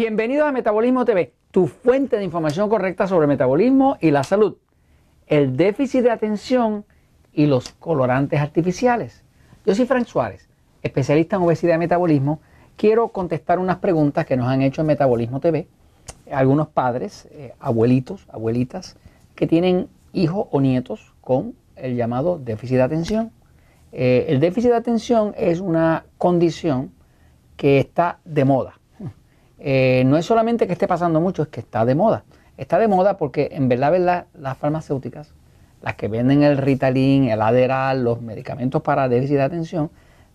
Bienvenidos a Metabolismo TV, tu fuente de información correcta sobre metabolismo y la salud, el déficit de atención y los colorantes artificiales. Yo soy Frank Suárez, especialista en obesidad y metabolismo. Quiero contestar unas preguntas que nos han hecho en Metabolismo TV algunos padres, eh, abuelitos, abuelitas, que tienen hijos o nietos con el llamado déficit de atención. Eh, el déficit de atención es una condición que está de moda. Eh, no es solamente que esté pasando mucho, es que está de moda. Está de moda porque en verdad, verdad, las farmacéuticas, las que venden el Ritalin, el Adderall, los medicamentos para déficit de atención,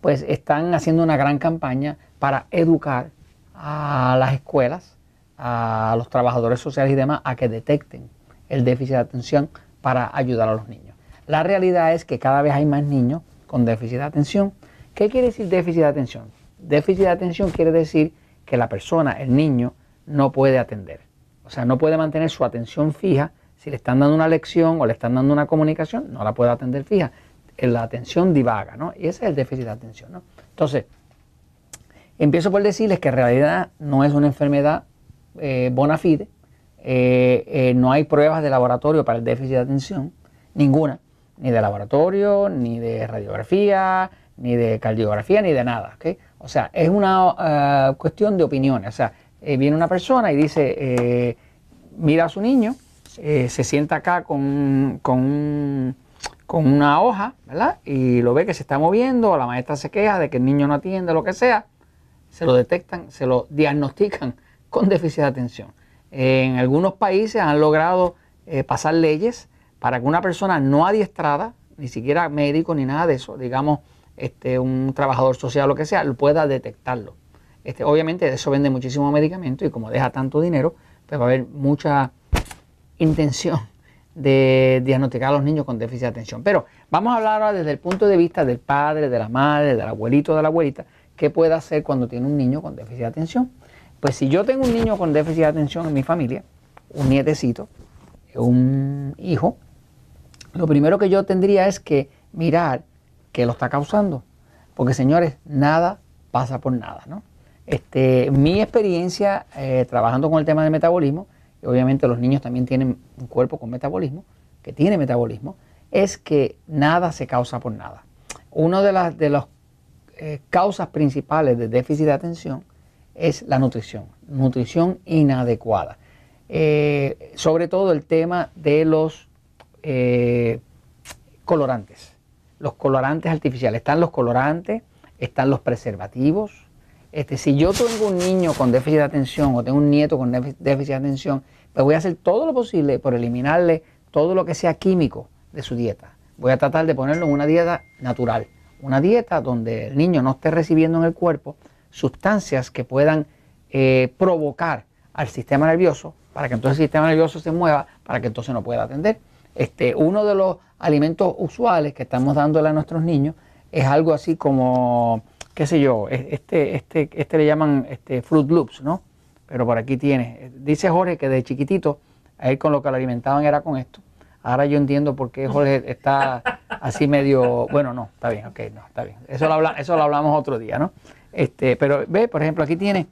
pues están haciendo una gran campaña para educar a las escuelas, a los trabajadores sociales y demás, a que detecten el déficit de atención para ayudar a los niños. La realidad es que cada vez hay más niños con déficit de atención. ¿Qué quiere decir déficit de atención? Déficit de atención quiere decir que la persona, el niño, no puede atender. O sea, no puede mantener su atención fija. Si le están dando una lección o le están dando una comunicación, no la puede atender fija. La atención divaga, ¿no? Y ese es el déficit de atención, ¿no? Entonces, empiezo por decirles que en realidad no es una enfermedad eh, bona fide. Eh, eh, no hay pruebas de laboratorio para el déficit de atención, ninguna, ni de laboratorio, ni de radiografía, ni de cardiografía, ni de nada. ¿okay? O sea, es una eh, cuestión de opiniones. O sea, eh, viene una persona y dice, eh, mira a su niño, se sienta acá con, con, una hoja, ¿verdad? Y lo ve que se está moviendo, la maestra se queja de que el niño no atiende, lo que sea, se lo detectan, se lo diagnostican con déficit de atención. En algunos países han logrado pasar leyes para que una persona no adiestrada, ni siquiera médico ni nada de eso, digamos, este, un trabajador social o lo que sea, pueda detectarlo. Este, obviamente eso vende muchísimo medicamento y como deja tanto dinero, pues va a haber mucha intención de diagnosticar a los niños con déficit de atención. Pero vamos a hablar ahora desde el punto de vista del padre, de la madre, del abuelito, de la abuelita, qué puede hacer cuando tiene un niño con déficit de atención. Pues si yo tengo un niño con déficit de atención en mi familia, un nietecito, un hijo, lo primero que yo tendría es que mirar que lo está causando. Porque señores, nada pasa por nada. ¿no? Este, mi experiencia eh, trabajando con el tema del metabolismo, y obviamente los niños también tienen un cuerpo con metabolismo, que tiene metabolismo, es que nada se causa por nada. Una de las de eh, causas principales de déficit de atención es la nutrición, nutrición inadecuada. Eh, sobre todo el tema de los colorantes los colorantes artificiales. Están los colorantes, están los preservativos. Este, si yo tengo un niño con déficit de atención o tengo un nieto con déficit de atención, pues voy a hacer todo lo posible por eliminarle todo lo que sea químico de su dieta. Voy a tratar de ponerlo en una dieta natural, una dieta donde el niño no esté recibiendo en el cuerpo sustancias que puedan eh, provocar al sistema nervioso para que entonces el sistema nervioso se mueva, para que entonces no pueda atender. Este, uno de los alimentos usuales que estamos dándole a nuestros niños es algo así como, qué sé yo, este, este, este le llaman este, Fruit Loops, ¿no? Pero por aquí tiene. Dice Jorge que de chiquitito, a él con lo que lo alimentaban era con esto. Ahora yo entiendo por qué Jorge está así medio, bueno, no, está bien, ok, no, está bien. Eso lo, eso lo hablamos otro día, ¿no? Este, pero ve, por ejemplo, aquí tiene,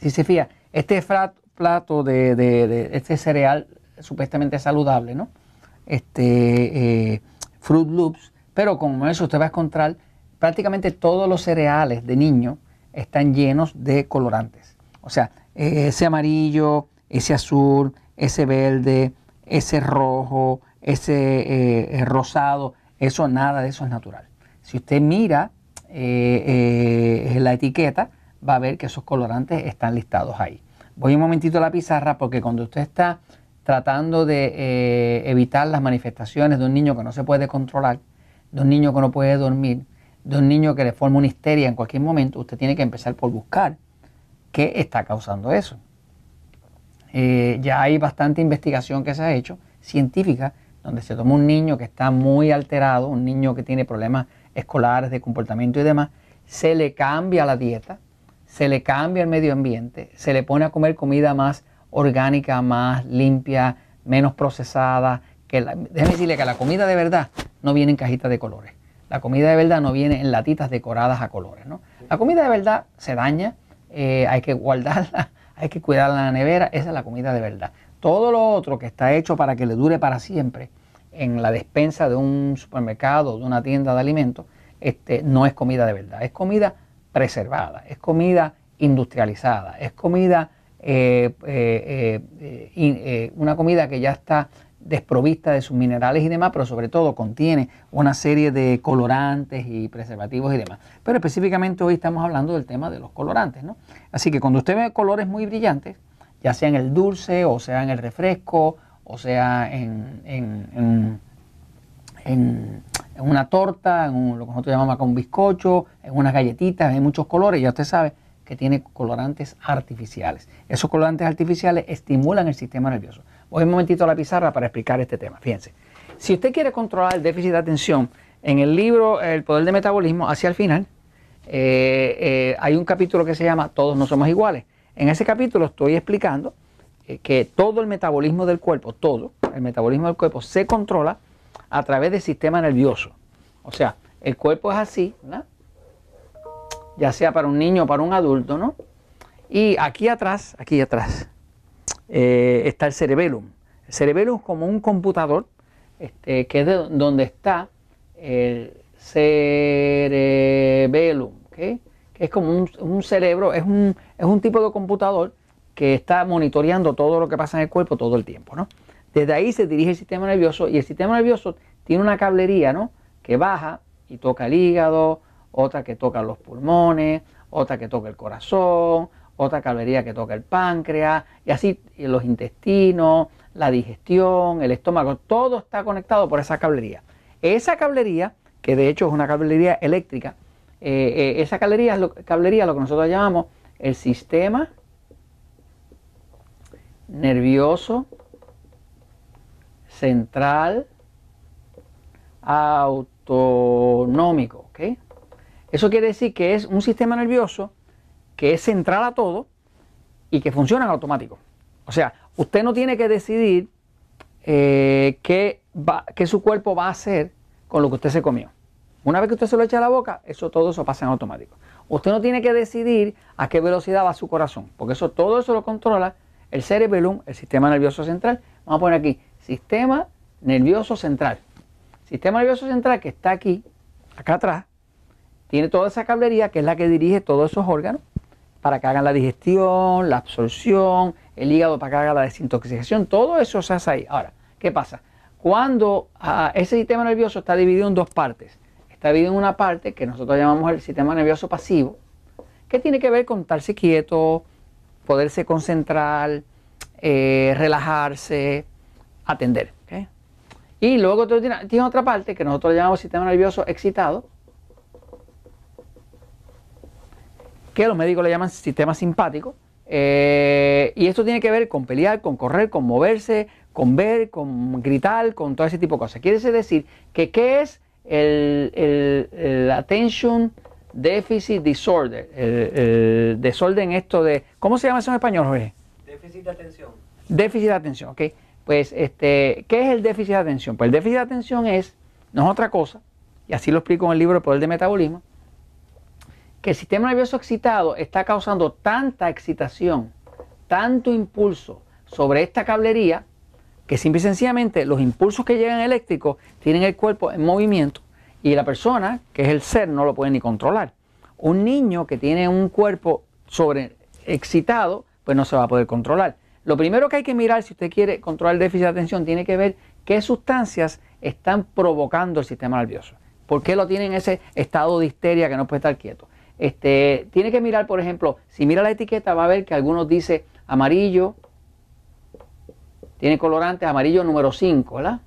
si se fija, este plato de, de este cereal supuestamente saludable, ¿no? Este, eh, Fruit Loops, pero como eso usted va a encontrar prácticamente todos los cereales de niño están llenos de colorantes. O sea, ese amarillo, ese azul, ese verde, ese rojo, ese eh, rosado, eso nada de eso es natural. Si usted mira eh, la etiqueta, va a ver que esos colorantes están listados ahí. Voy un momentito a la pizarra porque cuando usted está tratando de eh, evitar las manifestaciones de un niño que no se puede controlar, de un niño que no puede dormir, de un niño que le forma una histeria en cualquier momento, usted tiene que empezar por buscar qué está causando eso. Eh, ya hay bastante investigación que se ha hecho, científica, donde se toma un niño que está muy alterado, un niño que tiene problemas escolares de comportamiento y demás, se le cambia la dieta, se le cambia el medio ambiente, se le pone a comer comida más orgánica, más limpia, menos procesada. Que déjeme decirle que la comida de verdad no viene en cajitas de colores. La comida de verdad no viene en latitas decoradas a colores. ¿no? La comida de verdad se daña, eh, hay que guardarla, hay que cuidarla en la nevera, esa es la comida de verdad. Todo lo otro que está hecho para que le dure para siempre en la despensa de un supermercado, de una tienda de alimentos, este, no es comida de verdad, es comida preservada, es comida industrializada, es comida, eh, una comida que ya está desprovista de sus minerales y demás, pero sobre todo contiene una serie de colorantes y preservativos y demás. Pero específicamente hoy estamos hablando del tema de los colorantes, ¿no? Así que cuando usted ve colores muy brillantes, ya sea en el dulce, o sea en el refresco, o sea en, en, en, una torta, en lo que nosotros llamamos acá un bizcocho, en unas galletitas, hay muchos colores, ya usted sabe que tiene colorantes artificiales. Esos colorantes artificiales estimulan el sistema nervioso. Voy un momentito a la pizarra para explicar este tema. Fíjense, si usted quiere controlar el déficit de atención, en el libro El poder del metabolismo, hacia el final, eh, eh, hay un capítulo que se llama Todos no somos iguales. En ese capítulo estoy explicando eh, que todo el metabolismo del cuerpo, todo el metabolismo del cuerpo se controla a través del sistema nervioso. O sea, el cuerpo es así, ¿no? Ya sea para un niño o para un adulto, ¿no? Y aquí atrás, aquí atrás, eh, está el cerebellum. El cerebellum es como un computador, este, que es donde está el cerebellum, que es como un, cerebro, es un, es un, tipo de computador que está monitoreando todo lo que pasa en el cuerpo todo el tiempo. ¿no? Desde ahí se dirige el sistema nervioso y el sistema nervioso tiene una cablería ¿no? que baja y toca el hígado, otra que toca los pulmones, otra que toca el corazón, otra cablería que toca el páncreas, y así los intestinos, la digestión, el estómago, todo está conectado por esa cablería. Esa cablería, que de hecho es una cablería eléctrica, eh, eh, esa cablería es, lo, cablería lo que nosotros llamamos el sistema nervioso central autonómico. ¿okay? Eso quiere decir que es un sistema nervioso que es central a todo y que funciona en automático. O sea, usted no tiene que decidir eh, qué, su cuerpo va a hacer con lo que usted se comió. Una vez que usted se lo echa a la boca, eso todo eso pasa en automático. Usted no tiene que decidir a qué velocidad va su corazón, porque eso todo eso lo controla el cerebellum, el sistema nervioso central. Vamos a poner aquí, sistema nervioso central. Sistema nervioso central que está aquí, acá atrás, tiene toda esa cablería que es la que dirige todos esos órganos para que hagan la digestión, la absorción, el hígado para que haga la desintoxicación, todo eso se hace ahí. Ahora, ¿qué pasa? Cuando ah, ese sistema nervioso está dividido en dos partes, está dividido en una parte que nosotros llamamos el sistema nervioso pasivo, que tiene que ver con estarse quieto, poderse concentrar, eh, relajarse, atender. Y luego tiene, tiene otra parte que nosotros llamamos sistema nervioso excitado, que los médicos le llaman sistema simpático. Eh, y esto tiene que ver con pelear, con correr, con moverse, con ver, con gritar, con todo ese tipo de cosas. Quiere decir que qué es el, attention deficit disorder, el, desorden esto de, ¿cómo se llama eso en español, Jorge? Déficit de atención. Déficit de atención, ok. Pues, este, ¿qué es el déficit de atención? Pues el déficit de atención es, no es otra cosa, y así lo explico en el libro El Poder de Metabolismo, que el sistema nervioso excitado está causando tanta excitación, tanto impulso sobre esta cablería, que simple y sencillamente los impulsos que llegan eléctricos tienen el cuerpo en movimiento y la persona, que es el ser, no lo puede ni controlar. Un niño que tiene un cuerpo sobre excitado, pues no se va a poder controlar. Lo primero que hay que mirar si usted quiere controlar el déficit de atención tiene que ver qué sustancias están provocando el sistema nervioso. ¿Por qué lo tiene en ese estado de histeria que no puede estar quieto? Este, tiene que mirar, por ejemplo, si mira la etiqueta va a ver que algunos dice amarillo, tiene colorantes amarillo número 5, ¿verdad?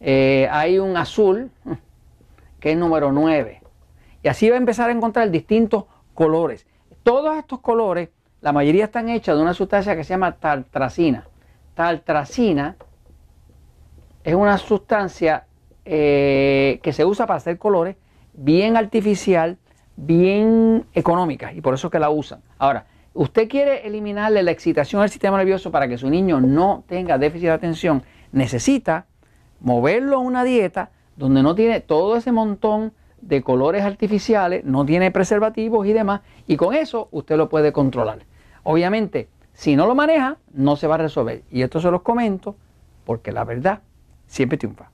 Eh, hay un azul que es número 9. Y así va a empezar a encontrar distintos colores. Todos estos colores, la mayoría están hechos de una sustancia que se llama tartracina. Tartracina es una sustancia eh, que se usa para hacer colores, bien artificial, bien económicas y por eso que la usan. Ahora, usted quiere eliminarle la excitación al sistema nervioso para que su niño no tenga déficit de atención, necesita moverlo a una dieta donde no tiene todo ese montón de colores artificiales, no tiene preservativos y demás, y con eso usted lo puede controlar. Obviamente, si no lo maneja, no se va a resolver. Y esto se los comento porque la verdad siempre triunfa.